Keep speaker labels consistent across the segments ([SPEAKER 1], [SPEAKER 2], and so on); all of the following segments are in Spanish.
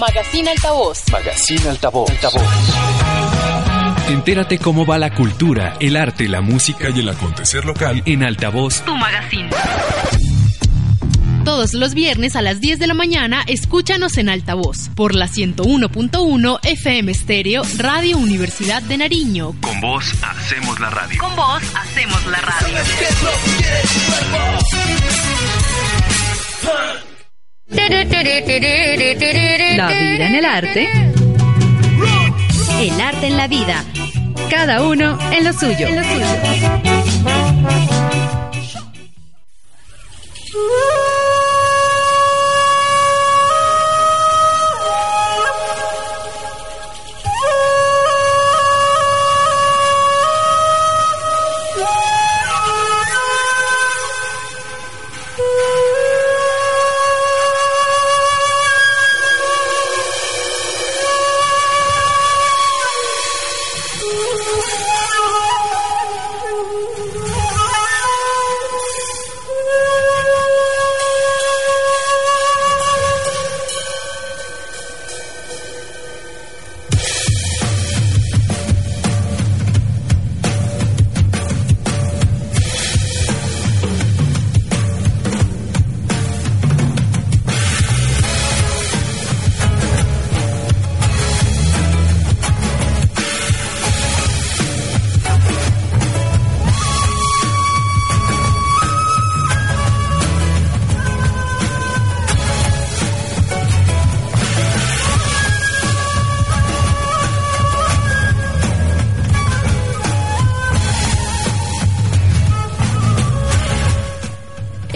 [SPEAKER 1] Magazine Altavoz.
[SPEAKER 2] Magazine Altavoz. Altavoz.
[SPEAKER 3] Entérate cómo va la cultura, el arte, la música y el acontecer local en Altavoz.
[SPEAKER 1] Tu magazine. Todos los viernes a las 10 de la mañana, escúchanos en altavoz por la 101.1 FM Estéreo Radio Universidad de Nariño.
[SPEAKER 3] Con vos hacemos la radio.
[SPEAKER 1] Con vos hacemos la radio. La vida en el arte. El arte en la vida. Cada uno en lo suyo. En lo suyo.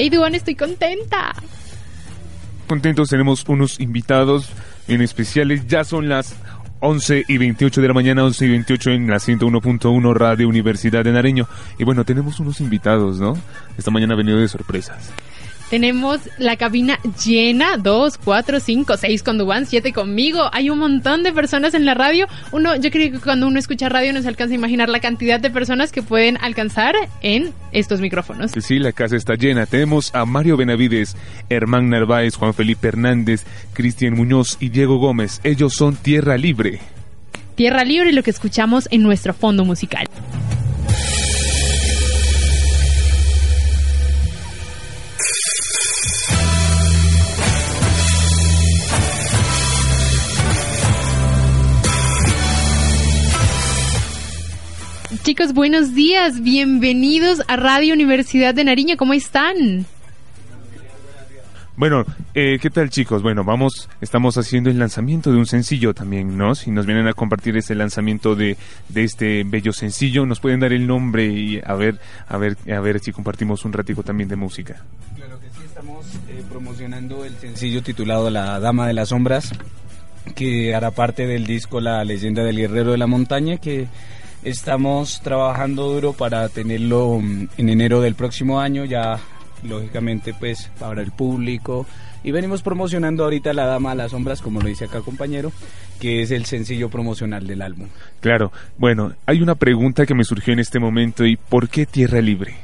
[SPEAKER 4] Hey Duan, estoy contenta.
[SPEAKER 5] Contentos, tenemos unos invitados en especiales. Ya son las 11 y 28 de la mañana, 11 y 28 en la 101.1 Radio Universidad de Nareño. Y bueno, tenemos unos invitados, ¿no? Esta mañana ha venido de sorpresas.
[SPEAKER 4] Tenemos la cabina llena, dos, cuatro, cinco, seis con Dubán, siete conmigo. Hay un montón de personas en la radio. Uno, yo creo que cuando uno escucha radio no se alcanza a imaginar la cantidad de personas que pueden alcanzar en estos micrófonos.
[SPEAKER 5] Sí, la casa está llena. Tenemos a Mario Benavides, Hermán Narváez, Juan Felipe Hernández, Cristian Muñoz y Diego Gómez. Ellos son Tierra Libre.
[SPEAKER 4] Tierra Libre, lo que escuchamos en nuestro fondo musical. Chicos, buenos días, bienvenidos a Radio Universidad de Nariño, ¿cómo están?
[SPEAKER 5] Bueno, eh, ¿qué tal chicos? Bueno, vamos, estamos haciendo el lanzamiento de un sencillo también, ¿no? Si nos vienen a compartir este lanzamiento de, de este bello sencillo, nos pueden dar el nombre y a ver, a ver, a ver si compartimos un ratico también de música.
[SPEAKER 6] Claro que sí, estamos eh, promocionando el sencillo titulado La Dama de las Sombras, que hará parte del disco La Leyenda del Guerrero de la Montaña, que estamos trabajando duro para tenerlo mm, en enero del próximo año, ya lógicamente pues para el público y venimos promocionando ahorita La Dama de las Sombras, como lo dice acá compañero, que es el sencillo promocional del álbum.
[SPEAKER 5] Claro, bueno, hay una pregunta que me surgió en este momento y ¿por qué Tierra Libre?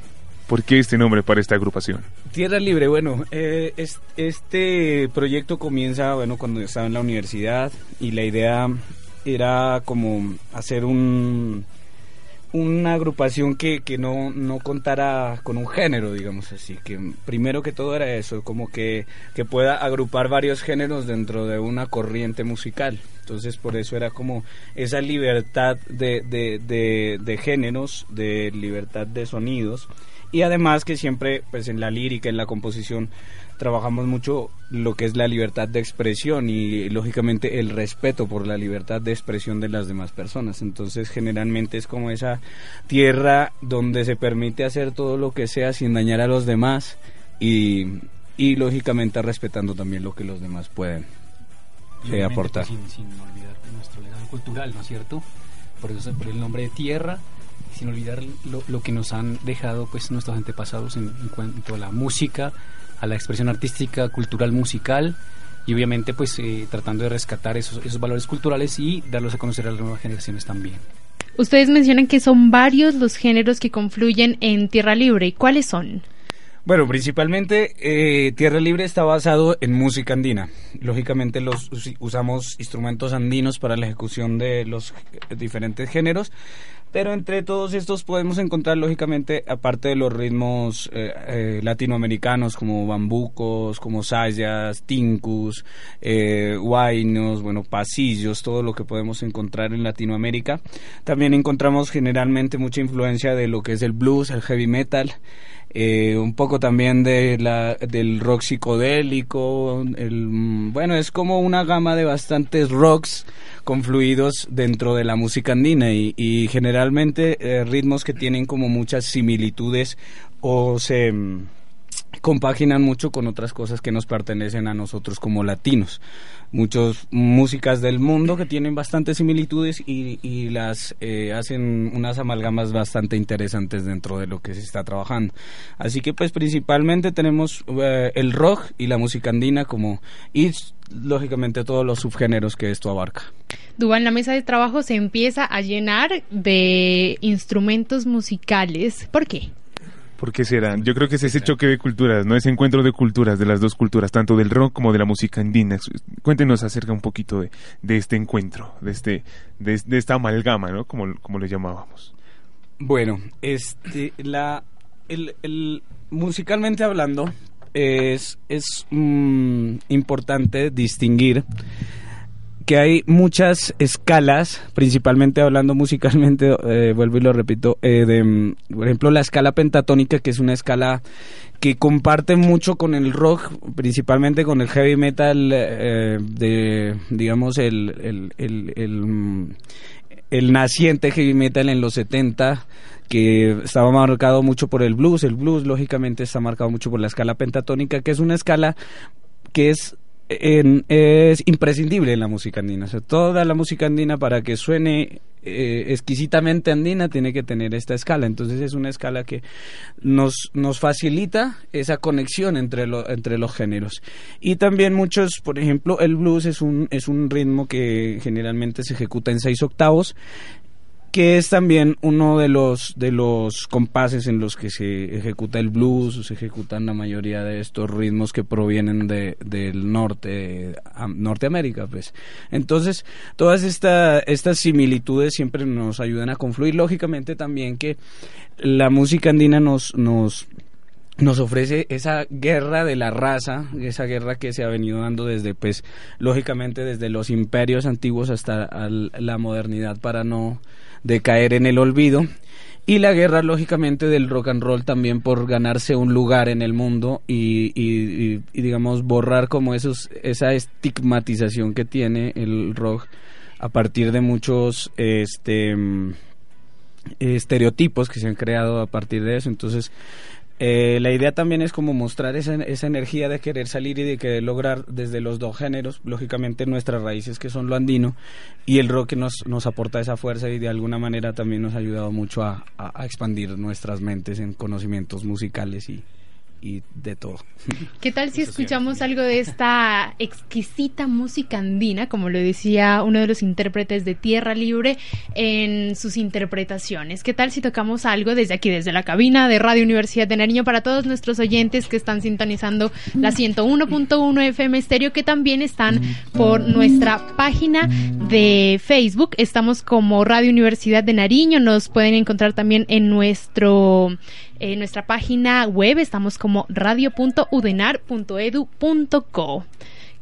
[SPEAKER 5] ¿Por qué este nombre para esta agrupación?
[SPEAKER 6] Tierra Libre, bueno, eh, es- este proyecto comienza, bueno, cuando estaba en la universidad y la idea era como hacer un una agrupación que, que no, no contara con un género, digamos así, que primero que todo era eso, como que, que pueda agrupar varios géneros dentro de una corriente musical. Entonces por eso era como esa libertad de, de, de, de géneros, de libertad de sonidos y además que siempre pues en la lírica, en la composición trabajamos mucho lo que es la libertad de expresión y lógicamente el respeto por la libertad de expresión de las demás personas. Entonces generalmente es como esa tierra donde se permite hacer todo lo que sea sin dañar a los demás y, y lógicamente respetando también lo que los demás pueden eh,
[SPEAKER 7] obviamente,
[SPEAKER 6] aportar.
[SPEAKER 7] pues, sin, sin olvidar nuestro legado cultural, ¿no es cierto? Por eso por el nombre de tierra, sin olvidar lo, lo que nos han dejado pues nuestros antepasados en, en cuanto a la música, a la expresión artística, cultural, musical y obviamente pues eh, tratando de rescatar esos, esos valores culturales y darlos a conocer a las nuevas generaciones también.
[SPEAKER 4] Ustedes mencionan que son varios los géneros que confluyen en Tierra Libre. ¿Y cuáles son?
[SPEAKER 6] Bueno, principalmente eh, Tierra Libre está basado en música andina. Lógicamente los usamos instrumentos andinos para la ejecución de los diferentes géneros, pero entre todos estos podemos encontrar lógicamente, aparte de los ritmos eh, eh, latinoamericanos como bambucos, como sayas, tincus, eh, guainos, bueno, pasillos, todo lo que podemos encontrar en Latinoamérica. También encontramos generalmente mucha influencia de lo que es el blues, el heavy metal. Eh, un poco también de la, del rock psicodélico, el, bueno, es como una gama de bastantes rocks confluidos dentro de la música andina y, generalmente eh, ritmos que tienen como muchas similitudes o se mm, compaginan mucho con otras cosas que nos pertenecen a nosotros como latinos muchas músicas del mundo que tienen bastantes similitudes y, y las eh, hacen unas amalgamas bastante interesantes dentro de lo que se está trabajando. Así que pues principalmente tenemos eh, el rock y la música andina como y lógicamente todos los subgéneros que esto abarca.
[SPEAKER 4] Dubán, la mesa de trabajo se empieza a llenar de instrumentos musicales. ¿Por qué?
[SPEAKER 5] ¿Por qué será? Yo creo que es ese choque de culturas, ¿no? Ese encuentro de culturas, de las dos culturas, tanto del rock como de la música andina. Cuéntenos acerca un poquito de, de este encuentro, de, este, de, esta amalgama, ¿no? Como, como le llamábamos.
[SPEAKER 6] Bueno, este, la, el, musicalmente hablando, es, es mm, importante distinguir que hay muchas escalas, principalmente hablando musicalmente, eh, vuelvo y lo repito, eh, de, mm, por ejemplo, la escala pentatónica, que es una escala que comparte mucho con el rock, principalmente con el heavy metal, eh, de, digamos, el, el, el, mm, el, naciente heavy metal en los 70, que estaba marcado mucho por el blues. El blues, lógicamente, está marcado mucho por la escala pentatónica, que es una escala que es es imprescindible en la música andina. toda la música andina para que suene eh, exquisitamente andina tiene que tener esta escala. Entonces es una escala que nos, nos facilita esa conexión entre, entre los géneros. Y también muchos, por ejemplo, el blues es un, es un ritmo que generalmente se ejecuta en seis octavos que es también uno de los de los compases en los que se ejecuta el blues se ejecutan la mayoría de estos ritmos que provienen de, del norte Norteamérica pues. Entonces todas esta, estas similitudes siempre nos ayudan a confluir. Lógicamente también que la música andina nos nos nos ofrece esa guerra de la raza, esa guerra que se ha venido dando desde, pues, lógicamente desde los imperios antiguos hasta la modernidad para no de caer en el olvido. Y la guerra lógicamente del rock and roll también por ganarse un lugar en el mundo y, y, digamos borrar como esos esa estigmatización que tiene el rock a partir de muchos este mm, estereotipos que se han creado a partir de eso. Entonces eh, la idea también es como mostrar esa, esa, energía de querer salir y de querer lograr desde los dos géneros, lógicamente nuestras raíces que son lo andino y el rock que nos, nos aporta esa fuerza y de alguna manera también nos ha ayudado mucho a, a expandir nuestras mentes en conocimientos musicales y, y de todo.
[SPEAKER 4] ¿Qué tal si escuchamos algo de esta exquisita música andina, como lo decía uno de los intérpretes de Tierra Libre en sus interpretaciones? ¿Qué tal si tocamos algo desde aquí, desde la cabina de Radio Universidad de Nariño para todos nuestros oyentes que están sintonizando la 101.1 FM Estéreo, que también están por nuestra página de Facebook? Estamos como Radio Universidad de Nariño, nos pueden encontrar también en nuestro en nuestra página web estamos como radio.udenar.edu.co.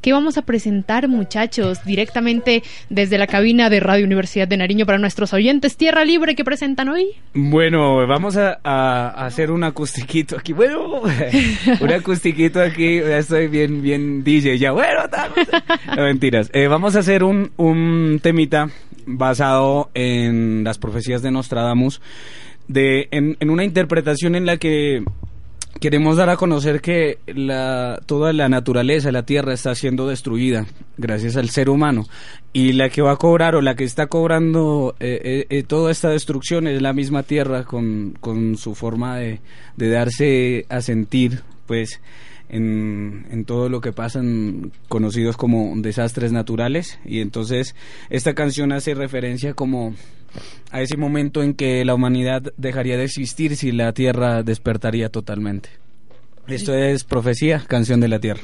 [SPEAKER 4] ¿Qué vamos a presentar, muchachos? Directamente desde la cabina de Radio Universidad de Nariño para nuestros oyentes. Tierra Libre, ¿qué presentan hoy?
[SPEAKER 6] Bueno, vamos a, hacer un acustiquito aquí. Bueno, un acustiquito aquí. Ya estoy bien, bien DJ. Ya, bueno, no, mentiras. Eh, vamos a hacer un, un temita basado en las profecías de Nostradamus de, en, en una interpretación en la que queremos dar a conocer que la, toda la naturaleza, la tierra está siendo destruida gracias al ser humano. Y la que va a cobrar o la que está cobrando eh, eh, eh, toda esta destrucción es la misma tierra con, con su forma de, de darse a sentir pues en, en todo lo que pasan conocidos como desastres naturales. Y entonces esta canción hace referencia como a ese momento en que la humanidad dejaría de existir si la Tierra despertaría totalmente.
[SPEAKER 8] Esto es Profecía, Canción de la Tierra.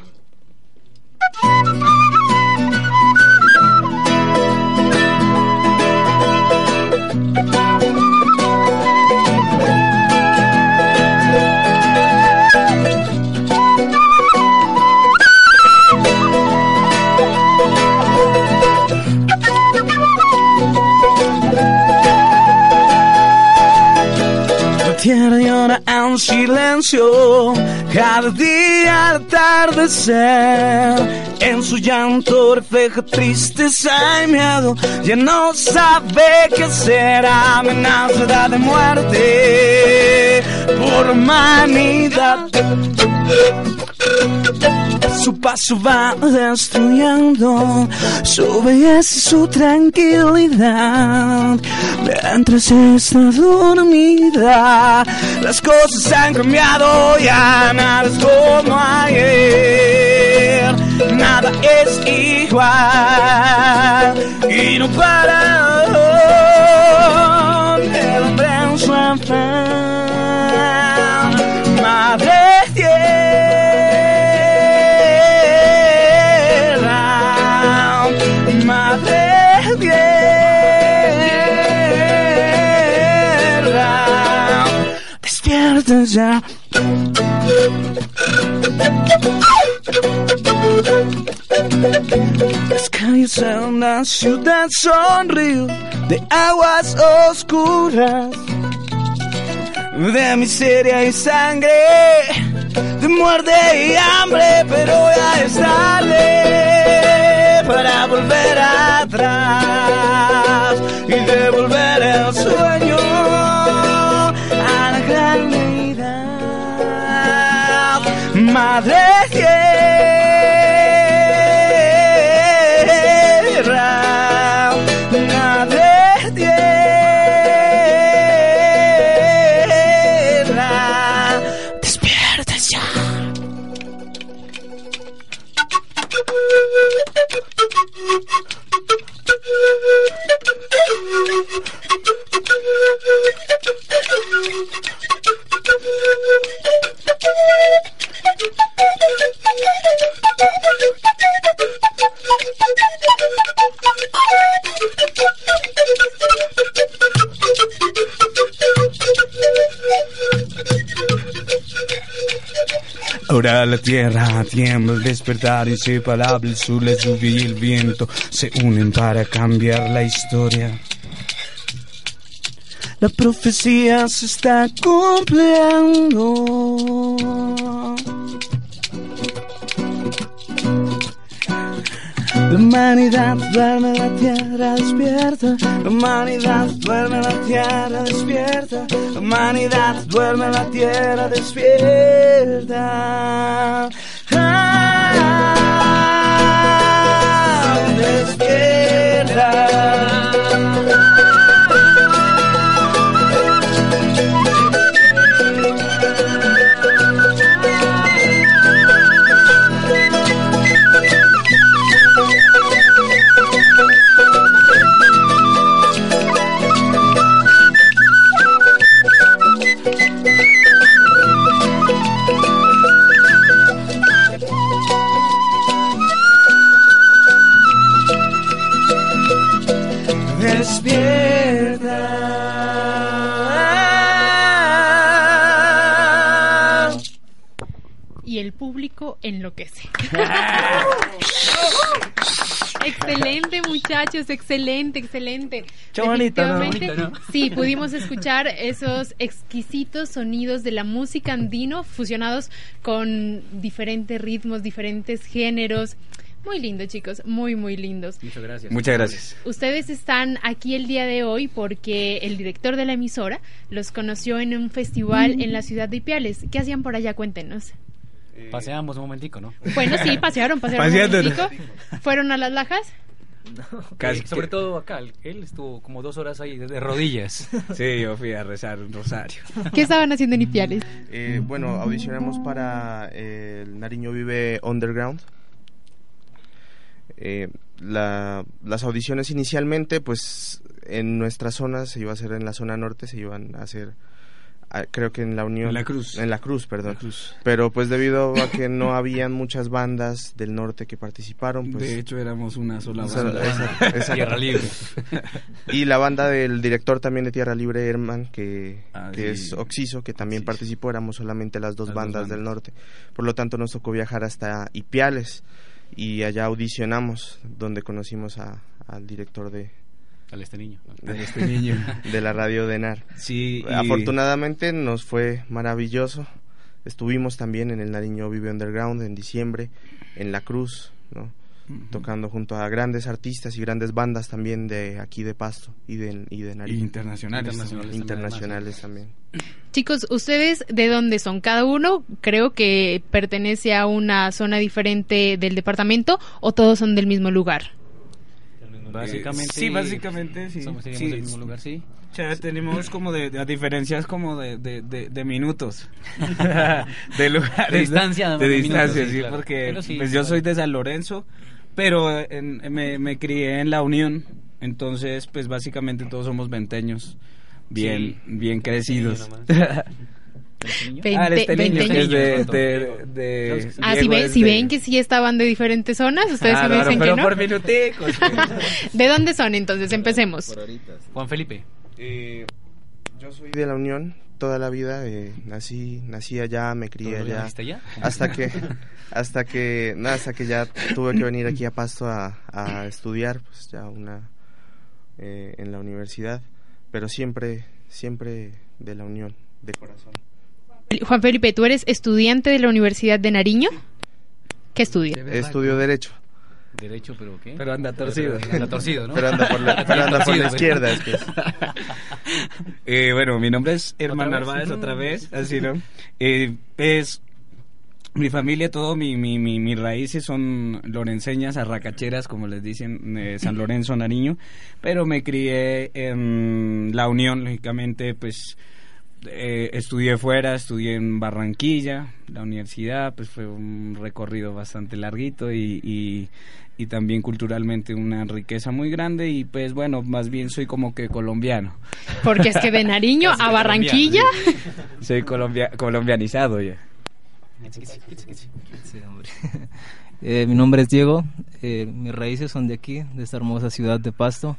[SPEAKER 6] Tierra llora en silencio al atardecer. En su llanto refleja tristeza y miedo, ya no sabe qué será amenaza de muerte por humanidad. Su paso va destruyendo su belleza y su tranquilidad. Mientras está dormida, las cosas han cambiado, ya nada es como ayer. Nada es igual y no para el hombre en su afán. Ya. Las calles en la ciudad son de aguas oscuras, de miseria y sangre, de muerte y hambre, pero ya es tarde para volver atrás Madre tierra tiembla al despertar inseparable, su la lluvia y el viento se unen para cambiar la historia. La profecía se está cumpliendo. La humanidad duerme, la tierra despierta. La humanidad duerme, la tierra despierta. La humanidad duerme, la tierra despierta.
[SPEAKER 4] Excelente, excelente.
[SPEAKER 6] Qué bonito, ¿no?
[SPEAKER 4] Definitivamente,
[SPEAKER 7] Bonito, ¿no?
[SPEAKER 4] Sí, pudimos escuchar esos exquisitos sonidos de la música andino fusionados con diferentes ritmos, diferentes géneros. Muy lindo, chicos, muy, muy lindos.
[SPEAKER 7] Muchas gracias.
[SPEAKER 8] Muchas gracias.
[SPEAKER 4] Ustedes están aquí el día de hoy porque el director de la emisora los conoció en un festival en la ciudad de Ipiales. ¿Qué hacían por allá? Cuéntenos.
[SPEAKER 7] Paseamos un momentico, ¿no?
[SPEAKER 4] Bueno, sí, pasearon, pasearon un momentico. ¿Fueron a las lajas?
[SPEAKER 8] Casi
[SPEAKER 7] Eh, sobre
[SPEAKER 8] que-
[SPEAKER 7] todo acá, él estuvo como dos horas ahí de, de rodillas.
[SPEAKER 8] Sí, yo fui a rezar un rosario.
[SPEAKER 4] ¿Qué estaban haciendo en Ipiales?
[SPEAKER 9] Eh, bueno, audicionamos para eh, el Nariño Vive Underground. Eh, la- las audiciones inicialmente, pues en nuestra zona se iba a hacer en la zona norte, se iban a hacer creo que en la Unión.
[SPEAKER 6] En la Cruz.
[SPEAKER 9] En la Cruz, perdón.
[SPEAKER 6] La Cruz.
[SPEAKER 9] Pero pues debido a que no habían muchas bandas del norte que participaron, pues...
[SPEAKER 6] de hecho, éramos una sola banda.
[SPEAKER 9] esa-.
[SPEAKER 7] Tierra Libre.
[SPEAKER 9] Y la banda del director también de Tierra Libre, Herman, que,
[SPEAKER 6] Ah,
[SPEAKER 9] que
[SPEAKER 6] sí.
[SPEAKER 9] es Oxiso, que también participó, éramos solamente las dos
[SPEAKER 6] Las dos
[SPEAKER 9] bandas
[SPEAKER 6] bandas.
[SPEAKER 9] del norte. Por lo tanto, nos tocó viajar hasta Ipiales y allá audicionamos, donde conocimos a- al director de,
[SPEAKER 7] Al este niño.
[SPEAKER 9] de,
[SPEAKER 6] Este niño.
[SPEAKER 9] de la radio de NAR.
[SPEAKER 6] Sí, y-
[SPEAKER 9] Afortunadamente nos fue maravilloso. Estuvimos también en el Nariño Vive Underground en diciembre, en La Cruz, ¿no? tocando junto a grandes artistas y grandes bandas también de aquí de Pasto y de, y de
[SPEAKER 6] y
[SPEAKER 9] Nariño.
[SPEAKER 6] internacionales.
[SPEAKER 7] Internacionales.
[SPEAKER 9] internacionales también.
[SPEAKER 4] Chicos, ¿ustedes de dónde son? Cada uno creo que pertenece a una zona diferente del departamento o todos son del mismo lugar.
[SPEAKER 7] Básicamente.
[SPEAKER 6] Sí, básicamente, sí.
[SPEAKER 7] Somos
[SPEAKER 6] Sí,
[SPEAKER 7] del mismo
[SPEAKER 6] sí.
[SPEAKER 7] lugar, sí.
[SPEAKER 6] O sea, tenemos como de, de diferencias como de, de, de, de minutos. de lugares.
[SPEAKER 7] De distancia,
[SPEAKER 6] ¿no?
[SPEAKER 7] de
[SPEAKER 6] distancia,
[SPEAKER 7] sí,
[SPEAKER 6] sí,
[SPEAKER 7] claro.
[SPEAKER 6] porque
[SPEAKER 7] sí,
[SPEAKER 6] pues yo soy de San Lorenzo, pero en- me, me crié en La Unión. Entonces, pues básicamente todos somos venteños. Bien, bien crecidos. ah, este
[SPEAKER 4] Veinte-
[SPEAKER 6] niño que es de... de, de-.
[SPEAKER 4] Ah, si ven, si
[SPEAKER 6] de-
[SPEAKER 4] ven que sí estaban de diferentes zonas, ustedes
[SPEAKER 6] Ah,
[SPEAKER 4] sí me
[SPEAKER 6] claro,
[SPEAKER 4] dicen
[SPEAKER 6] pero
[SPEAKER 4] que no.
[SPEAKER 6] por minuticos.
[SPEAKER 4] ¿De dónde son entonces? Empecemos.
[SPEAKER 7] Juan Felipe.
[SPEAKER 9] Eh, yo soy de la Unión toda la vida, eh, nací, nací allá, me crié
[SPEAKER 7] ¿Todo lo
[SPEAKER 9] allá.
[SPEAKER 7] allá?
[SPEAKER 9] Hasta que, hasta que, no, hasta que ya tuve que venir aquí a Pasto a, a estudiar, pues ya una eh, en la universidad, pero siempre, siempre de la Unión, de corazón.
[SPEAKER 4] Juan Felipe, ¿tú eres estudiante de la Universidad de Nariño? ¿Qué estudias?
[SPEAKER 9] Estudio derecho,
[SPEAKER 7] Derecho, pero ¿qué?
[SPEAKER 6] Pero anda torcido.
[SPEAKER 7] Anda torcido, ¿no?
[SPEAKER 9] pero anda por la, pero anda por la izquierda. Es que es.
[SPEAKER 6] Eh, bueno, mi nombre es Herman. Narváez, otra vez, así, ¿no? Eh, es mi familia, todo, mi, mi, mi, mis raíces son lorenceñas, arracacheras, como les dicen, eh, San Lorenzo, Nariño, pero me crié en La Unión, lógicamente, pues eh, estudié fuera, estudié en Barranquilla, la universidad, pues fue un recorrido bastante larguito y, y, y también culturalmente una riqueza muy grande y pues bueno, más bien soy como que colombiano.
[SPEAKER 4] Porque es que de Nariño a Barranquilla.
[SPEAKER 6] Soy colombia colombianizado ya.
[SPEAKER 10] Eh, mi nombre es Diego, eh, mis raíces son de aquí, de esta hermosa ciudad de Pasto,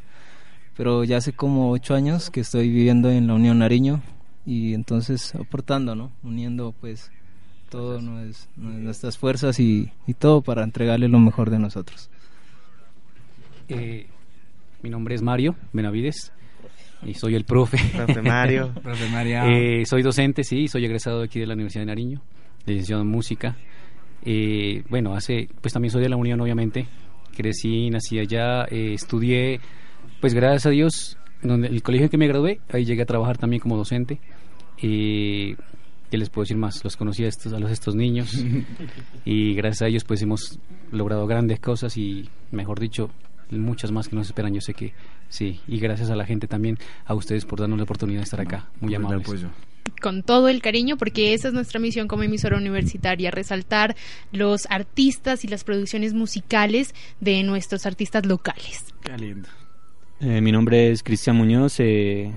[SPEAKER 10] pero ya hace como ocho años que estoy viviendo en la Unión Nariño y entonces aportando, ¿no? Uniendo pues todo nues- nuestras fuerzas y, y todo para entregarle lo mejor de nosotros.
[SPEAKER 7] Eh, mi nombre es Mario Benavides y soy el profe.
[SPEAKER 9] Profe Mario.
[SPEAKER 6] Profe María.
[SPEAKER 7] Eh, soy docente, sí, soy egresado aquí de la Universidad de Nariño, licenciado en música. Eh, bueno, hace, pues también soy de la Unión, obviamente. Crecí, nací allá, eh, estudié, pues gracias a Dios, donde el colegio en que me gradué, ahí llegué a trabajar también como docente. Eh, ¿Qué les puedo decir más? Los conocí a estos, a los, estos niños y gracias a ellos pues hemos logrado grandes cosas y, mejor dicho, muchas más que nos esperan. Yo sé que sí. Y gracias a la gente también, a ustedes por darnos la oportunidad de estar acá. Muy
[SPEAKER 6] Buen
[SPEAKER 7] amables.
[SPEAKER 6] apoyo.
[SPEAKER 4] con todo el cariño, porque esa es nuestra misión como emisora universitaria, resaltar los artistas y las producciones musicales de nuestros artistas locales.
[SPEAKER 6] Qué lindo.
[SPEAKER 11] Eh, mi nombre es Cristian Muñoz, eh,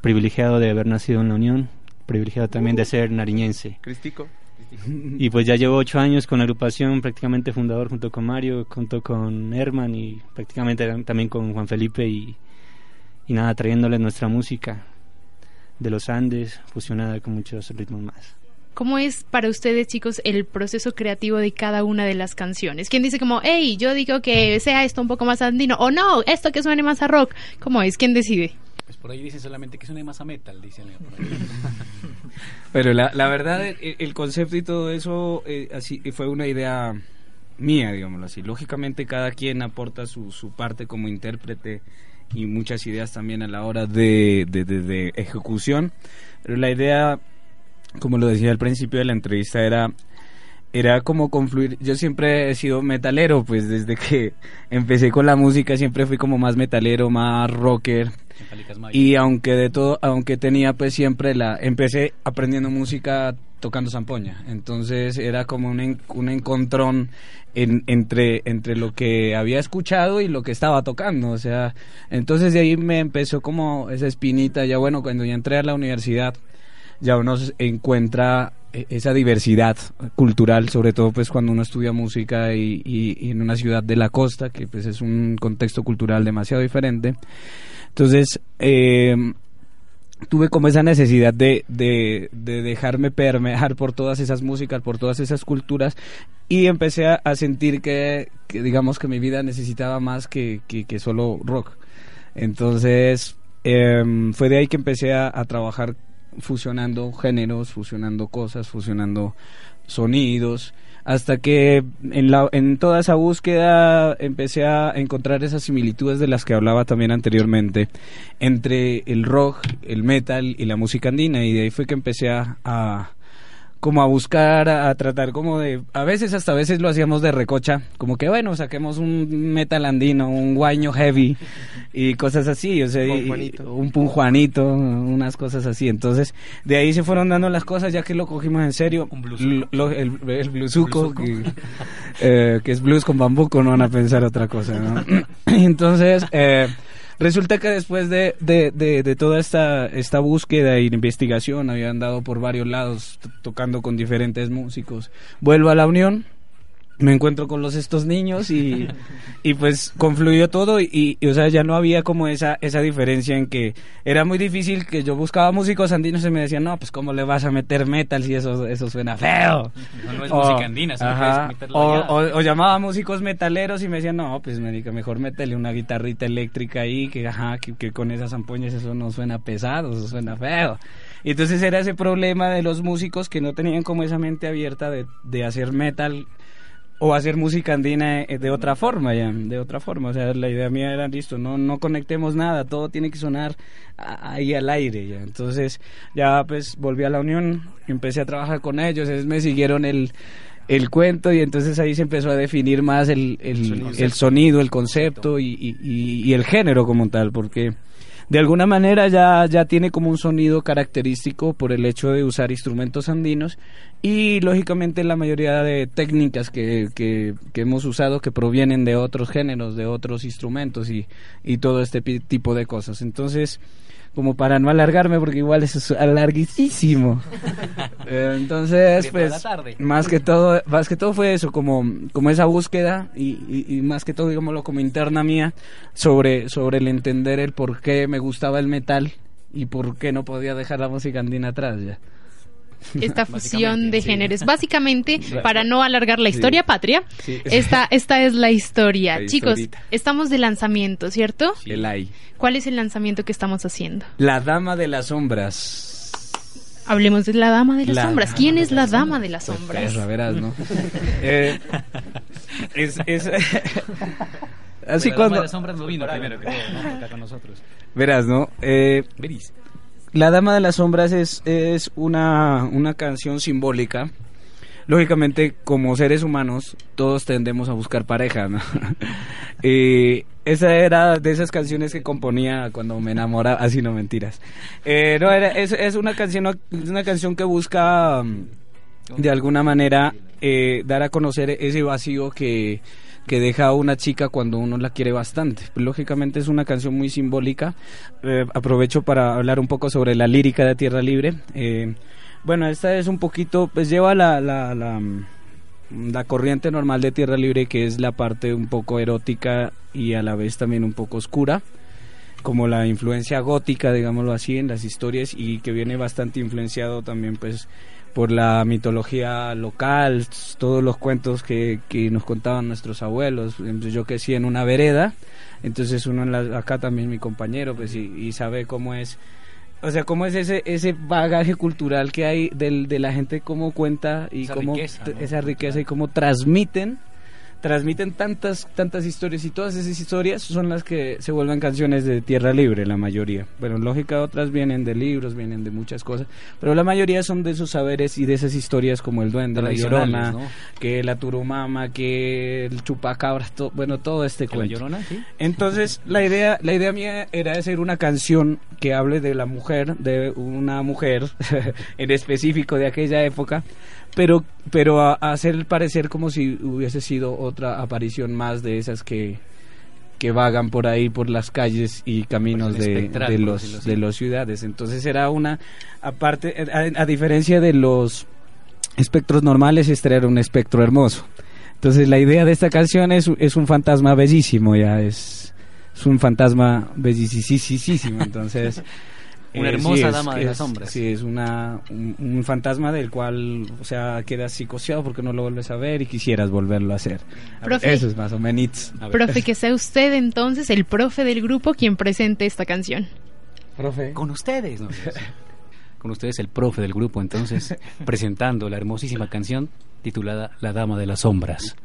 [SPEAKER 11] privilegiado de haber nacido en la Unión, privilegiado también de ser nariñense.
[SPEAKER 9] Cristico.
[SPEAKER 11] Y pues ya llevo ocho años con la agrupación, prácticamente fundador junto con Mario, junto con Herman y prácticamente también con Juan Felipe y, y nada, trayéndoles nuestra música de los Andes, fusionada con muchos ritmos más.
[SPEAKER 4] ¿Cómo es para ustedes, chicos, el proceso creativo de cada una de las canciones? ¿Quién dice como, hey, yo digo que sea esto un poco más andino? O no, esto que suene más a rock. ¿Cómo es? ¿Quién decide?
[SPEAKER 7] Pues por ahí dicen solamente que suene más a metal, dicen. ahí.
[SPEAKER 6] Pero la, la verdad, el, concepto y todo eso eh, así fue una idea mía, digámoslo así. Lógicamente cada quien aporta su, su parte como intérprete y muchas ideas también a la hora de, de- de ejecución. Pero la idea, como lo decía al principio de la entrevista, era era como confluir. Yo siempre he sido metalero, pues desde que empecé con la música siempre fui como más metalero, más rocker. Y aunque de todo, aunque tenía pues siempre la, empecé aprendiendo música tocando zampoña, entonces era como un, un encontrón en- entre, entre lo que había escuchado y lo que estaba tocando, o sea, entonces de ahí me empezó como esa espinita, ya bueno, cuando ya entré a la universidad, ya uno s- encuentra esa diversidad cultural, sobre todo pues cuando uno estudia música y, y- y en una ciudad de la costa, que pues es un contexto cultural demasiado diferente. Entonces, eh, tuve como esa necesidad de, de, de dejarme permear por todas esas músicas, por todas esas culturas y empecé a, a sentir que, que, digamos que mi vida necesitaba más que, que, que solo rock. Entonces em, fue de ahí que empecé a, a trabajar fusionando géneros, fusionando cosas, fusionando sonidos, hasta que en, la, en toda esa búsqueda empecé a encontrar esas similitudes de las que hablaba también anteriormente entre el rock, el metal y la música andina y de ahí fue que empecé a, como a buscar, a, a tratar como de, a veces hasta a veces lo hacíamos de recocha, como que bueno, saquemos un metal andino, un guaño heavy y cosas así, o sea, y- un punjuanito, unas cosas así. Entonces, de ahí se fueron dando las cosas ya que lo cogimos en serio. L- lo- el, el blusuco, que, eh, que es blues con bambuco, no van a pensar otra cosa, ¿no? Entonces, eh, Resulta que después de, de, de, de toda esta, esta búsqueda e investigación, había andado por varios lados tocando con diferentes músicos. Vuelvo a la Unión, me encuentro con los estos niños y, y pues confluyó todo y, y, o sea ya no había como esa esa diferencia en que era muy difícil que yo buscaba músicos andinos y me decían no pues cómo le vas a meter metal si eso eso suena feo
[SPEAKER 7] No, no es
[SPEAKER 6] O-
[SPEAKER 7] música andina,
[SPEAKER 6] ajá, o, o- o llamaba a músicos metaleros y me decían no pues marica mejor métele una guitarrita eléctrica ahí que ajá que, que con esas ampoñas eso no suena pesado eso suena feo y entonces era ese problema de los músicos que no tenían como esa mente abierta de, de hacer metal o hacer música andina eh, de otra forma ya, de otra forma, o sea, la idea mía era listo, no no conectemos nada, todo tiene que sonar ahí al aire ya. Entonces, ya pues volví a la Unión, empecé a trabajar con ellos, ellos me siguieron el el cuento y entonces ahí se empezó a definir más el, el,
[SPEAKER 9] Sonido.
[SPEAKER 6] el sonido, el concepto y- y el género como tal, porque de alguna manera ya, ya tiene como un sonido característico por el hecho de usar instrumentos andinos y lógicamente la mayoría de técnicas que, que, que hemos usado que provienen de otros géneros, de otros instrumentos y, y todo este tipo de cosas. Entonces, como para no alargarme, porque igual eso es larguísimo. Eh, entonces, pues,
[SPEAKER 7] tarde.
[SPEAKER 6] más que todo, más que todo fue eso, como, como esa búsqueda y, y- y más que todo, digámoslo, como interna mía, sobre, sobre el entender el por qué me gustaba el metal y por qué no podía dejar la música andina atrás ya.
[SPEAKER 4] esta fusión de
[SPEAKER 7] sí.
[SPEAKER 4] géneros. Básicamente, para no alargar la
[SPEAKER 6] Sí.
[SPEAKER 4] historia patria,
[SPEAKER 6] Sí.
[SPEAKER 4] esta, esta es la historia.
[SPEAKER 6] La
[SPEAKER 4] Chicos,
[SPEAKER 6] historita.
[SPEAKER 4] estamos de lanzamiento, ¿cierto?
[SPEAKER 6] El AI.
[SPEAKER 4] ¿Cuál es el lanzamiento que estamos haciendo?
[SPEAKER 6] La Dama de las Sombras.
[SPEAKER 4] Hablemos de la Dama de las
[SPEAKER 6] La
[SPEAKER 4] Sombras. ¿Quién es la Dama de las
[SPEAKER 6] Pues,
[SPEAKER 4] Sombras?
[SPEAKER 6] perra, verás, ¿no? Eh, es, es- así
[SPEAKER 7] Pero la Dama de las sombras no vino primero, creo, ¿no? Acá con nosotros.
[SPEAKER 6] Verás, ¿no? Eh,
[SPEAKER 7] Veris.
[SPEAKER 6] La Dama de las Sombras es, es una, una canción simbólica. Lógicamente, como seres humanos, todos tendemos a buscar pareja, ¿no? y esa era de esas canciones que componía cuando me enamoraba, así no mentiras. Eh, no, era, es, es una canción, una canción que busca mm, de alguna manera eh, dar a conocer ese vacío que, que deja a una chica cuando uno la quiere bastante. Lógicamente es una canción muy simbólica. Eh, aprovecho para hablar un poco sobre la lírica de Tierra Libre. Eh, bueno, esta es un poquito, pues lleva la, la, la, mm, la corriente normal de Tierra Libre, que es la parte un poco erótica y a la vez también un poco oscura como la influencia gótica, digámoslo así, en las historias y que viene bastante influenciado también pues por la mitología local, todos los cuentos que, que nos contaban nuestros abuelos. Yo crecí en una vereda, entonces uno en la- acá también mi compañero pues y, y sabe cómo es o sea, cómo es ese ese bagaje cultural que hay del, de la gente cómo cuenta y
[SPEAKER 7] Esa
[SPEAKER 6] cómo
[SPEAKER 7] riqueza,
[SPEAKER 6] t-
[SPEAKER 7] ¿no?
[SPEAKER 6] esa riqueza y cómo transmiten transmiten tantas tantas historias y todas esas historias son las que se vuelven canciones de tierra libre la mayoría bueno lógica otras vienen de libros vienen de muchas cosas pero la mayoría son de esos saberes y de esas historias como el duende la llorona
[SPEAKER 7] ¿no?
[SPEAKER 6] que la turumama que el chupacabras to- bueno todo este
[SPEAKER 7] ¿Que la
[SPEAKER 6] cuento
[SPEAKER 7] llorona? Sí.
[SPEAKER 6] entonces la idea la idea mía era hacer una canción que hable de la mujer de una mujer en específico de aquella época pero pero a, a hacer parecer como si hubiese sido otra aparición más de esas que
[SPEAKER 12] que vagan por ahí por las calles y caminos
[SPEAKER 7] Pues
[SPEAKER 12] de, los de las ciudades. Entonces era una aparte a, a diferencia de los espectros normales, este era un espectro hermoso. Entonces la idea de esta canción es, es un fantasma bellísimo, ya es, es un fantasma bellísimo. Entonces
[SPEAKER 7] Una
[SPEAKER 12] eh,
[SPEAKER 7] hermosa
[SPEAKER 12] sí, es-
[SPEAKER 7] dama de
[SPEAKER 12] es-
[SPEAKER 7] las sombras.
[SPEAKER 12] Sí, es una, un, un fantasma del cual, o sea, quedas psicoseado porque no lo vuelves a ver y quisieras volverlo a hacer.
[SPEAKER 4] Profe.
[SPEAKER 12] Eso es más o menos.
[SPEAKER 4] Profe, que sea usted entonces el profe del grupo quien presente esta canción.
[SPEAKER 12] Profe.
[SPEAKER 7] Con ustedes, ¿no? Con ustedes el profe del grupo, entonces, presentando la hermosísima canción titulada La Dama de las Sombras.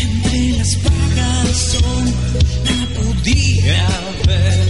[SPEAKER 6] Entre las vagas nada podía ver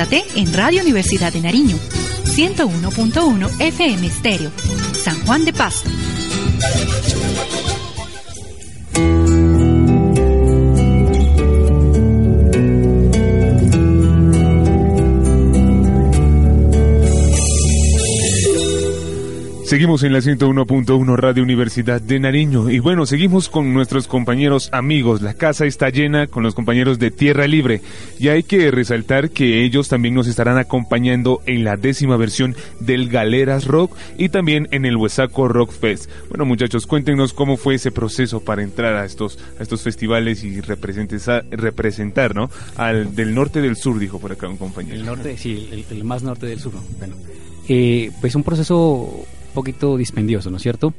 [SPEAKER 6] En
[SPEAKER 13] Radio Universidad de Nariño, 101.1 FM Estéreo, San Juan de Pasto.
[SPEAKER 5] Seguimos en la 101.1 Radio Universidad de Nariño y bueno, seguimos con nuestros compañeros amigos. La casa está llena con los compañeros de Tierra Libre y hay que resaltar que ellos también nos estarán acompañando en la décima versión del Galeras Rock y también en el Huesaco Rock Fest. Bueno muchachos, cuéntenos cómo fue ese proceso para entrar a estos, a estos festivales y representar, ¿no? Al del norte del sur, dijo por acá un compañero.
[SPEAKER 7] El norte, sí, el, más norte del sur. Bueno, eh, pues un proceso poquito dispendioso, ¿no es cierto?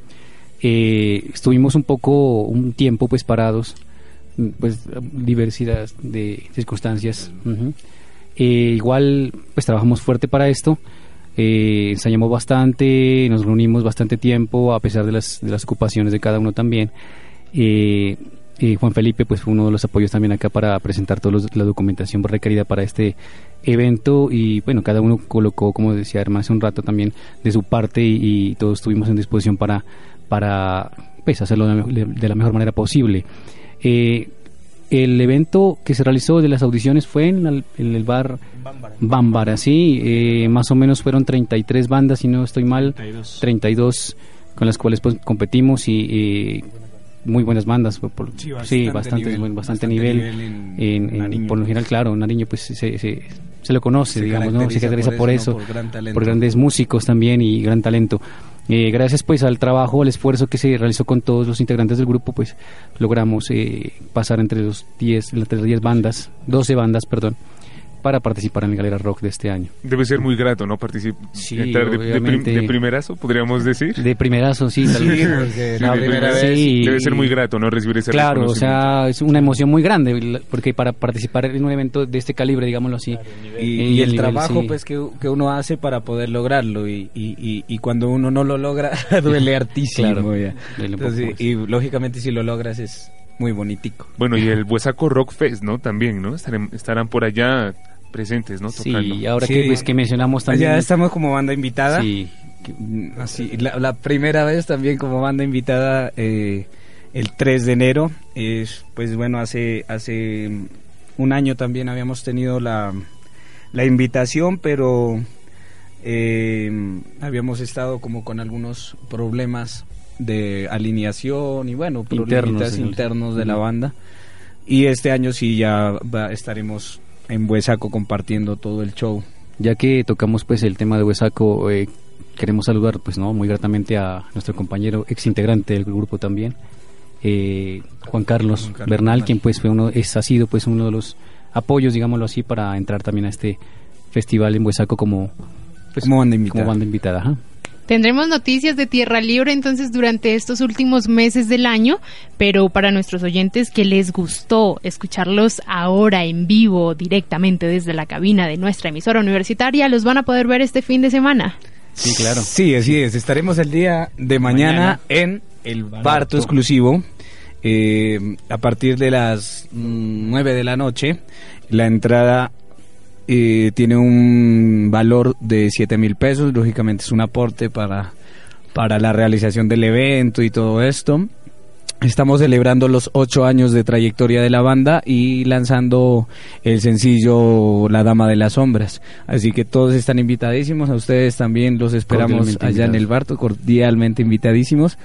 [SPEAKER 7] Eh, estuvimos un poco, un tiempo pues parados, pues diversidad de circunstancias. Eh, igual pues trabajamos fuerte para esto, eh, ensayamos bastante, nos reunimos bastante tiempo a pesar de las, de las ocupaciones de cada uno también. Juan Felipe pues fue uno de los apoyos también acá para presentar toda la documentación requerida para este evento. Y bueno, cada uno colocó, como decía Herman hace un rato también, de su parte y, todos estuvimos en disposición para, para pues, hacerlo de la mejor manera posible. Eh, el evento que se realizó de las audiciones fue en el, bar Bámbara, sí, eh, más o menos fueron 33 bandas, si no estoy mal, 32, con las cuales pues, competimos y muy buenas bandas, por, sí, bastante, nivel, bastante, nivel, en, por lo general, claro, Nariño pues se, se, se lo conoce, digamos, ¿no? Se caracteriza por eso, por, grandes músicos también y gran talento. Eh, gracias pues al trabajo, al esfuerzo que se realizó con todos los integrantes del grupo, pues logramos eh, pasar entre los 10, entre las 10 bandas, 12 bandas, perdón, para participar en el Galera Rock de este año.
[SPEAKER 5] Debe ser muy grato, ¿no? Participar
[SPEAKER 7] sí,
[SPEAKER 5] de, primerazo, podríamos decir.
[SPEAKER 7] De primerazo, sí. Tal
[SPEAKER 5] vez, la primera vez debe ser muy grato, ¿no? Recibir ese
[SPEAKER 7] Claro, o sea, es una emoción muy grande, porque para participar en un evento de este calibre, digámoslo así.
[SPEAKER 6] y, el, trabajo pues que, que, uno hace para poder lograrlo, y, y, y cuando uno no lo logra, duele hartísimo. Claro, y lógicamente si lo logras es muy bonitico.
[SPEAKER 5] Bueno, y el Buesaco Rock Fest, ¿no? También, ¿no? Estarán, por allá presentes, ¿no?
[SPEAKER 7] Tocando. Sí, ahora Que, pues, que mencionamos también.
[SPEAKER 6] Ya estamos como banda invitada. Sí. Así, la, primera vez también como banda invitada eh, el 3 de enero. Es, pues bueno, hace, hace un año también habíamos tenido la, la invitación, pero eh, habíamos estado como con algunos problemas de alineación y bueno, problemas internos, de la banda. Y este año sí ya estaremos en Huesaco compartiendo todo el show.
[SPEAKER 7] Ya que tocamos pues el tema de Huesaco, eh, queremos saludar pues no muy gratamente a nuestro compañero ex integrante del grupo también, eh, Juan, Carlos Bernal, quien pues fue uno, es, ha sido pues uno de los apoyos, digámoslo así, para entrar también a este festival en Huesaco como,
[SPEAKER 6] pues, como banda invitada.
[SPEAKER 7] Como banda invitada
[SPEAKER 4] Tendremos noticias de Tierra Libre entonces durante estos últimos meses del año, pero para nuestros oyentes que les gustó escucharlos ahora en vivo directamente desde la cabina de nuestra emisora universitaria, los van a poder ver este fin de semana.
[SPEAKER 6] Sí, claro. Sí, así es. Estaremos el día de mañana, en el Barto, exclusivo. Eh, a partir de las 9 de la noche. La entrada eh, tiene un valor de 7 mil pesos, lógicamente es un aporte para, para la realización del evento y todo esto. Estamos celebrando los ocho años de trayectoria de la banda y lanzando el sencillo La Dama de las Sombras. Así que todos están invitadísimos, a ustedes también los esperamos allá en el Barto, cordialmente invitadísimos.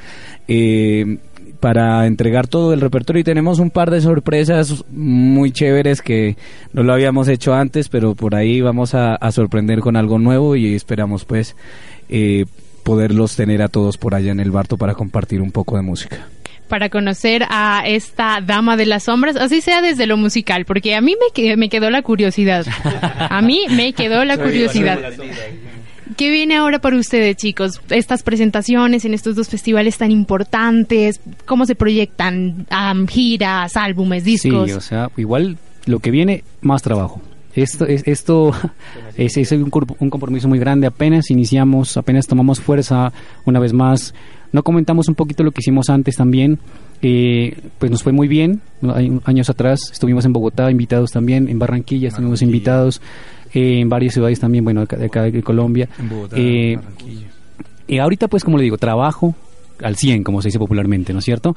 [SPEAKER 6] Eh, para entregar todo el repertorio y tenemos un par de sorpresas muy chéveres que no lo habíamos hecho antes, pero por ahí vamos a, sorprender con algo nuevo y esperamos pues eh, poderlos tener a todos por allá en el Barto para compartir un poco de música
[SPEAKER 4] para conocer a esta dama de las sombras, así sea desde lo musical, porque a mí me, me quedó la curiosidad. A mí me quedó la curiosidad. ¿Qué viene ahora para ustedes, chicos? Estas presentaciones en estos dos festivales tan importantes, ¿cómo se proyectan? giras, álbumes, discos.
[SPEAKER 7] Sí, o sea, igual lo que viene, más trabajo. Esto es, esto es, un, un, compromiso muy grande. Apenas iniciamos, apenas tomamos fuerza una vez más. No comentamos un poquito lo que hicimos antes también. Eh, pues nos fue muy bien. Años atrás estuvimos en Bogotá invitados también, en Barranquilla estuvimos invitados. Eh, en varias ciudades también, bueno, acá, de acá de Colombia.
[SPEAKER 6] En Bogotá,
[SPEAKER 7] Eh, y ahorita, pues, como le digo, trabajo al 100, como se dice popularmente, ¿no es cierto?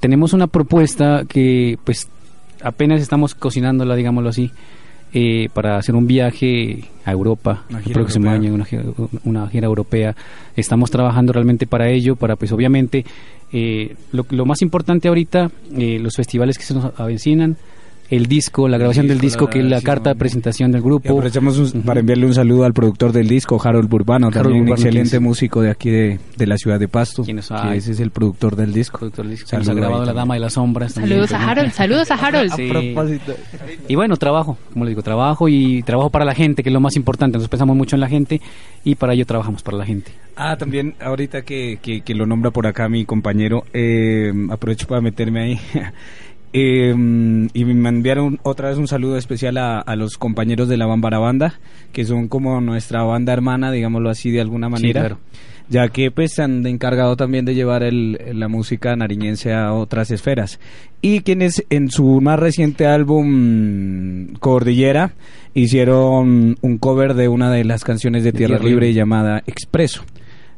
[SPEAKER 7] Tenemos una propuesta que, pues, apenas estamos cocinándola, digámoslo así, eh, para hacer un viaje a Europa el próximo
[SPEAKER 6] europea.
[SPEAKER 7] año, una gira, una gira europea. Estamos trabajando realmente para ello, para, pues, obviamente, eh, lo, lo más importante ahorita, eh, los festivales que se nos avecinan, el disco, la grabación del
[SPEAKER 6] disco, la
[SPEAKER 7] que es la carta de presentación del
[SPEAKER 6] Y
[SPEAKER 7] grupo.
[SPEAKER 6] aprovechamos un- para enviarle un saludo al productor del disco, Harold Burbano,
[SPEAKER 7] Harold
[SPEAKER 6] también un excelente
[SPEAKER 7] es-
[SPEAKER 6] músico de aquí de, de la ciudad de Pasto.
[SPEAKER 7] Quien nos
[SPEAKER 6] que
[SPEAKER 7] ha-
[SPEAKER 6] ese es el productor del disco.
[SPEAKER 7] productor del disco, que
[SPEAKER 6] Saludo
[SPEAKER 7] nos ha grabado La. Dama de las Sombras.
[SPEAKER 4] Saludos a. Harold, saludos a Harold.
[SPEAKER 7] Sí. Y bueno, trabajo, como le digo, trabajo y trabajo para la gente, que es lo más importante. Nosotros pensamos mucho en la gente y para ello trabajamos para la gente.
[SPEAKER 6] Ah, también ahorita que, que, que lo nombra por acá mi compañero, eh, aprovecho para meterme ahí. Eh, y me enviaron otra vez un saludo especial a, a los compañeros de la Bambara Banda, que son como nuestra banda hermana, digámoslo así de alguna manera.
[SPEAKER 7] claro.
[SPEAKER 6] Ya que pues se han encargado también de llevar el, la música nariñense a otras esferas. Y quienes en su más reciente álbum Cordillera hicieron un cover de una de las canciones de
[SPEAKER 7] De
[SPEAKER 6] Tierra
[SPEAKER 7] Tierra
[SPEAKER 6] Libre
[SPEAKER 7] Libre.
[SPEAKER 6] llamada Expreso.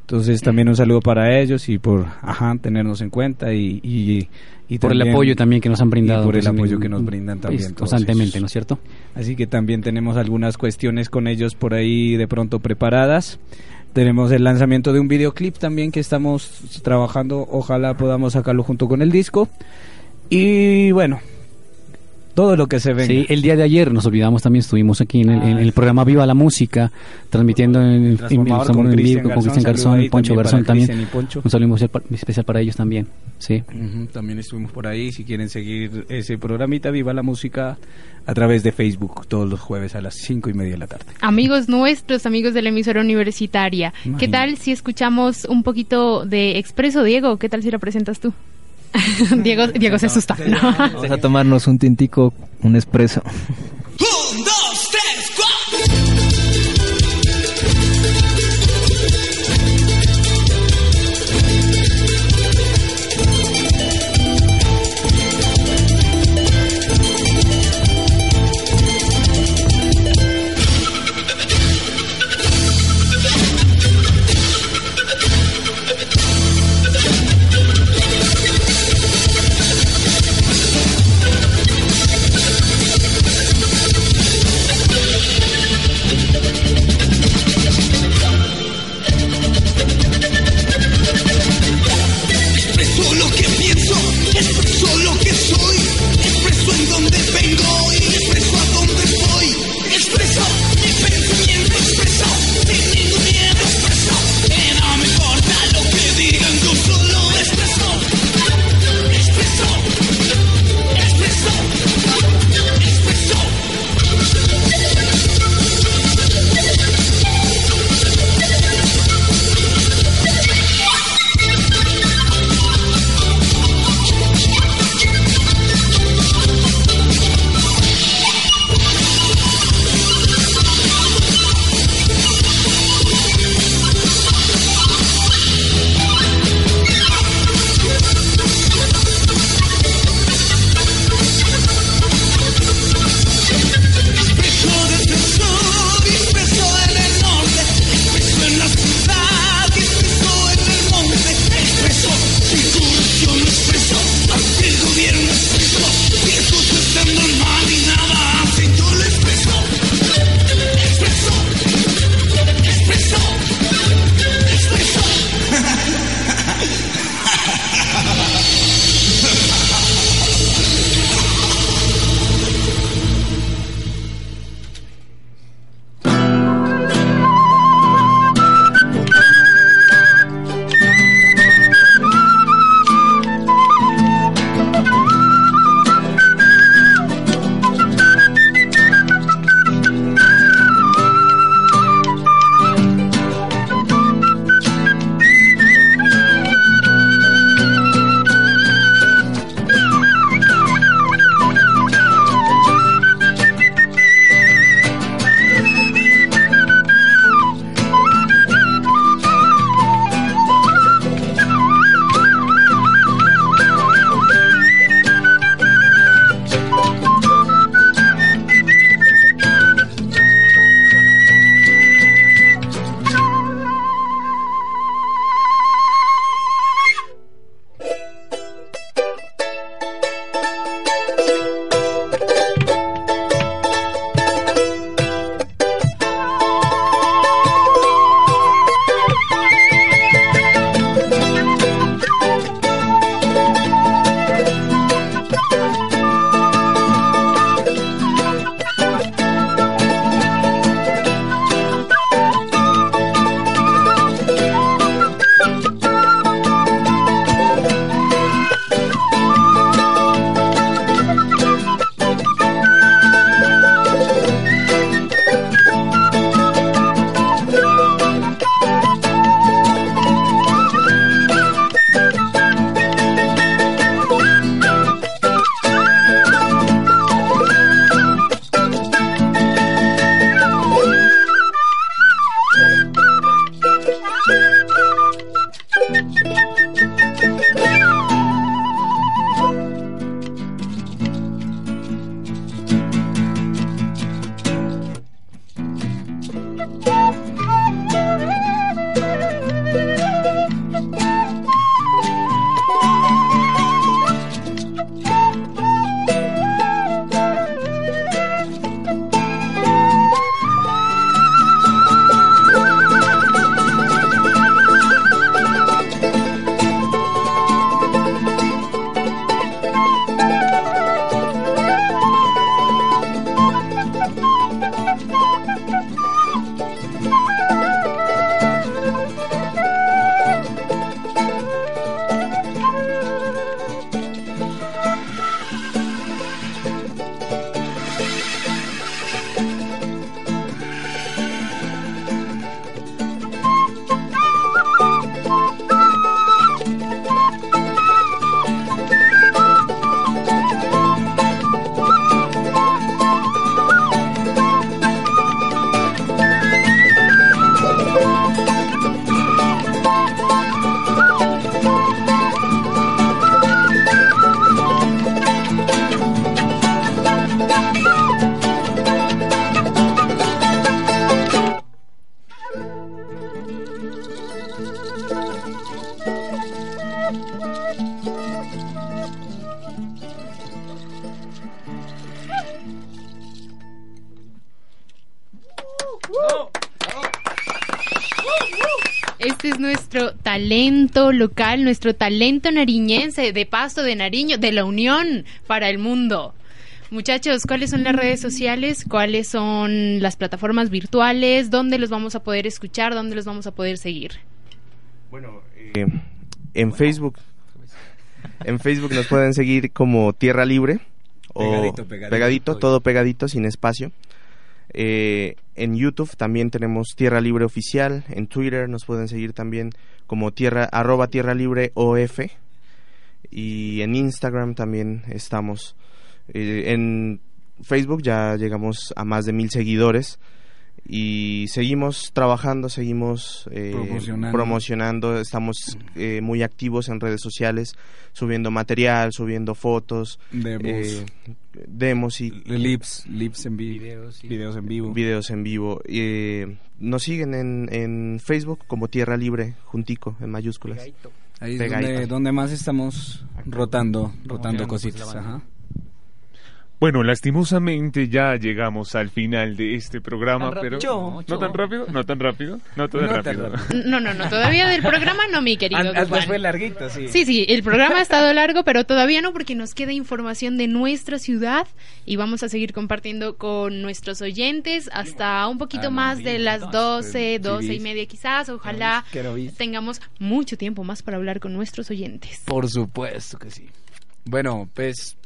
[SPEAKER 6] Entonces también un saludo para ellos y por ajá, tenernos en cuenta y, y, y
[SPEAKER 7] por el apoyo también que nos han brindado.
[SPEAKER 6] y por el
[SPEAKER 7] pues,
[SPEAKER 6] apoyo que nos brindan también
[SPEAKER 7] constantemente. ¿no es cierto?
[SPEAKER 6] Así que también tenemos algunas cuestiones con ellos por ahí de pronto preparadas. Tenemos el lanzamiento de un videoclip también que estamos trabajando. Ojalá podamos sacarlo junto con el disco. Y bueno, todo lo que se ve.
[SPEAKER 7] Sí, el día de ayer nos olvidamos también, estuvimos aquí en el, en el programa Viva la Música, transmitiendo en, en,
[SPEAKER 6] con Cristian
[SPEAKER 7] vivo con
[SPEAKER 6] Garzón,
[SPEAKER 7] Cristian Garzón,
[SPEAKER 6] ahí
[SPEAKER 7] Poncho
[SPEAKER 6] también
[SPEAKER 7] Garzón también.
[SPEAKER 6] Cristian y Poncho.
[SPEAKER 7] Un saludo especial- especial para ellos también. Sí.
[SPEAKER 6] Ujú, También estuvimos por ahí. Si quieren seguir ese programita, Viva la Música, a través de Facebook, todos los jueves a las cinco y media de la tarde.
[SPEAKER 4] Amigos nuestros, amigos de la emisora universitaria, ¿qué tal si escuchamos un poquito de Expreso, Diego? ¿Qué tal si lo presentas tú? Diego, Diego se asusta. ¿no?
[SPEAKER 10] Vamos a tomarnos un tintico, un espresso.
[SPEAKER 4] Talento local, nuestro talento nariñense de Pasto, de Nariño, de la Unión para el mundo. Muchachos, ¿cuáles son las redes sociales? ¿Cuáles son las plataformas virtuales? ¿Dónde los vamos a poder escuchar? ¿Dónde los vamos a poder seguir?
[SPEAKER 9] Bueno, eh, en Facebook. En Facebook nos pueden seguir como Tierra Libre. O
[SPEAKER 6] Pegadito, pegadito.
[SPEAKER 9] pegadito, todo pegadito, sin espacio. Eh, en YouTube también tenemos Tierra Libre Oficial. En Twitter nos pueden seguir también como tierra, arroba Tierra Libre OF. Y en Instagram también estamos. Eh, en Facebook ya llegamos a más de mil seguidores. Y seguimos trabajando, seguimos eh,
[SPEAKER 6] Promocionando.
[SPEAKER 9] promocionando, estamos eh, muy activos en redes sociales, subiendo material, subiendo fotos,
[SPEAKER 6] Demos.
[SPEAKER 9] eh, demos y
[SPEAKER 6] Lips, lips en vivo. Videos, en vivo.
[SPEAKER 9] videos en vivo. Eh, nos siguen en, en Facebook como Tierra Libre, juntico, en mayúsculas.
[SPEAKER 6] Ahí es donde, donde más estamos rotando, rotando
[SPEAKER 7] pues,
[SPEAKER 6] cositas. ajá.
[SPEAKER 5] Bueno, lastimosamente ya llegamos al final de este programa,
[SPEAKER 7] ¿Tan
[SPEAKER 5] pero
[SPEAKER 7] rápido?
[SPEAKER 5] no tan rápido, no tan rápido, no tan
[SPEAKER 6] No tan
[SPEAKER 5] rápido.
[SPEAKER 4] No, no, no, todavía del programa no, mi querido.
[SPEAKER 6] An- Antes fue larguito, sí.
[SPEAKER 4] Sí, sí, el programa ha estado largo, pero todavía no porque nos queda información de nuestra ciudad y vamos a seguir compartiendo con nuestros oyentes hasta un poquito
[SPEAKER 6] Ah, no,
[SPEAKER 4] más de las
[SPEAKER 6] entonces,
[SPEAKER 4] 12,
[SPEAKER 6] sí,
[SPEAKER 4] 12 y media quizás. Ojalá tengamos mucho tiempo más para hablar con nuestros oyentes.
[SPEAKER 6] Por supuesto que sí. Bueno, pues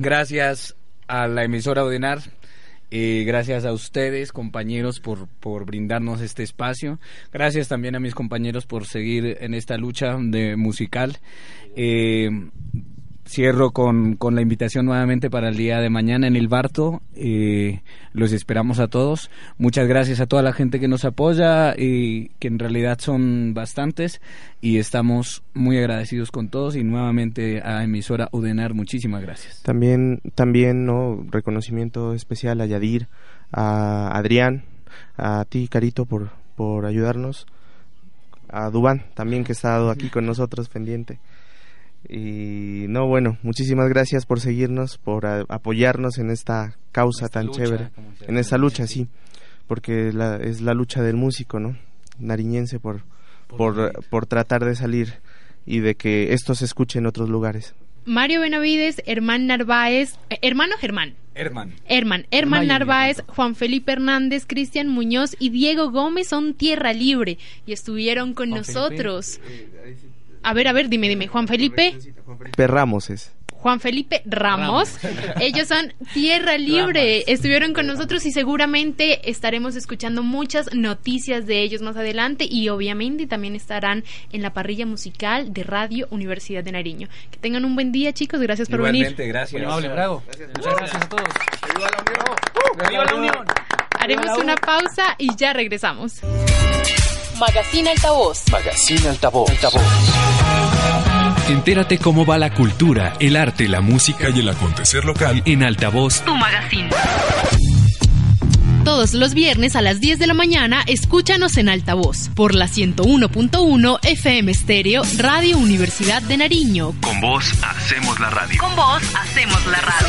[SPEAKER 6] gracias a la emisora Odenar, eh, gracias a ustedes, compañeros, por, por brindarnos este espacio. Gracias también a mis compañeros por seguir en esta lucha de musical. Eh, cierro con, con la invitación nuevamente para el día de mañana en el Barto. Eh, los esperamos a todos. Muchas gracias a toda la gente que nos apoya, y que en realidad son bastantes. Y estamos muy agradecidos con todos. Y nuevamente a emisora Udenar, muchísimas gracias.
[SPEAKER 9] También, también, ¿no? Reconocimiento especial a Yadir, a Adrián, a ti, Carito, por, por ayudarnos. A Dubán, también que ha estado aquí con nosotros pendiente. Y no, bueno, muchísimas gracias por seguirnos, por a- apoyarnos en esta causa
[SPEAKER 7] Esta
[SPEAKER 9] tan
[SPEAKER 7] lucha,
[SPEAKER 9] chévere. En esta lucha,
[SPEAKER 7] sí.
[SPEAKER 9] Porque la- es la lucha del músico, ¿no? Nariñense por, por, por tratar de salir y de que esto se escuche en otros lugares.
[SPEAKER 4] Mario Benavides, Herman Narváez, eh, hermano Germán.
[SPEAKER 6] Herman.
[SPEAKER 4] Herman, Herman Narváez, Juan Felipe Hernández, Cristian Muñoz y Diego Gómez son Tierra Libre y estuvieron con
[SPEAKER 7] Juan
[SPEAKER 4] nosotros. A ver, a ver, dime, dime, Juan Felipe.
[SPEAKER 9] Perramos es.
[SPEAKER 4] Juan Felipe Ramos. Ellos son Tierra Libre. Estuvieron con nosotros y seguramente estaremos escuchando muchas noticias de ellos más adelante y obviamente también estarán en la parrilla musical de Radio Universidad de Nariño. Que tengan un buen día, chicos. Gracias por
[SPEAKER 6] Igualmente,
[SPEAKER 4] venir.
[SPEAKER 6] gracias.
[SPEAKER 7] Amable, bravo. Muchas gracias a todos.
[SPEAKER 6] ¡Viva la Unión!
[SPEAKER 4] Haremos una pausa y ya regresamos.
[SPEAKER 1] Magazine Altavoz.
[SPEAKER 3] Magazine Altavoz. Entérate cómo va la cultura, el arte, la música y el acontecer local en Altavoz.
[SPEAKER 1] Tu magazine. Todos los viernes a las 10 de la mañana, escúchanos en altavoz por la 101.1 FM Estéreo Radio Universidad de Nariño.
[SPEAKER 3] Con vos hacemos la radio.
[SPEAKER 1] Con vos hacemos la radio.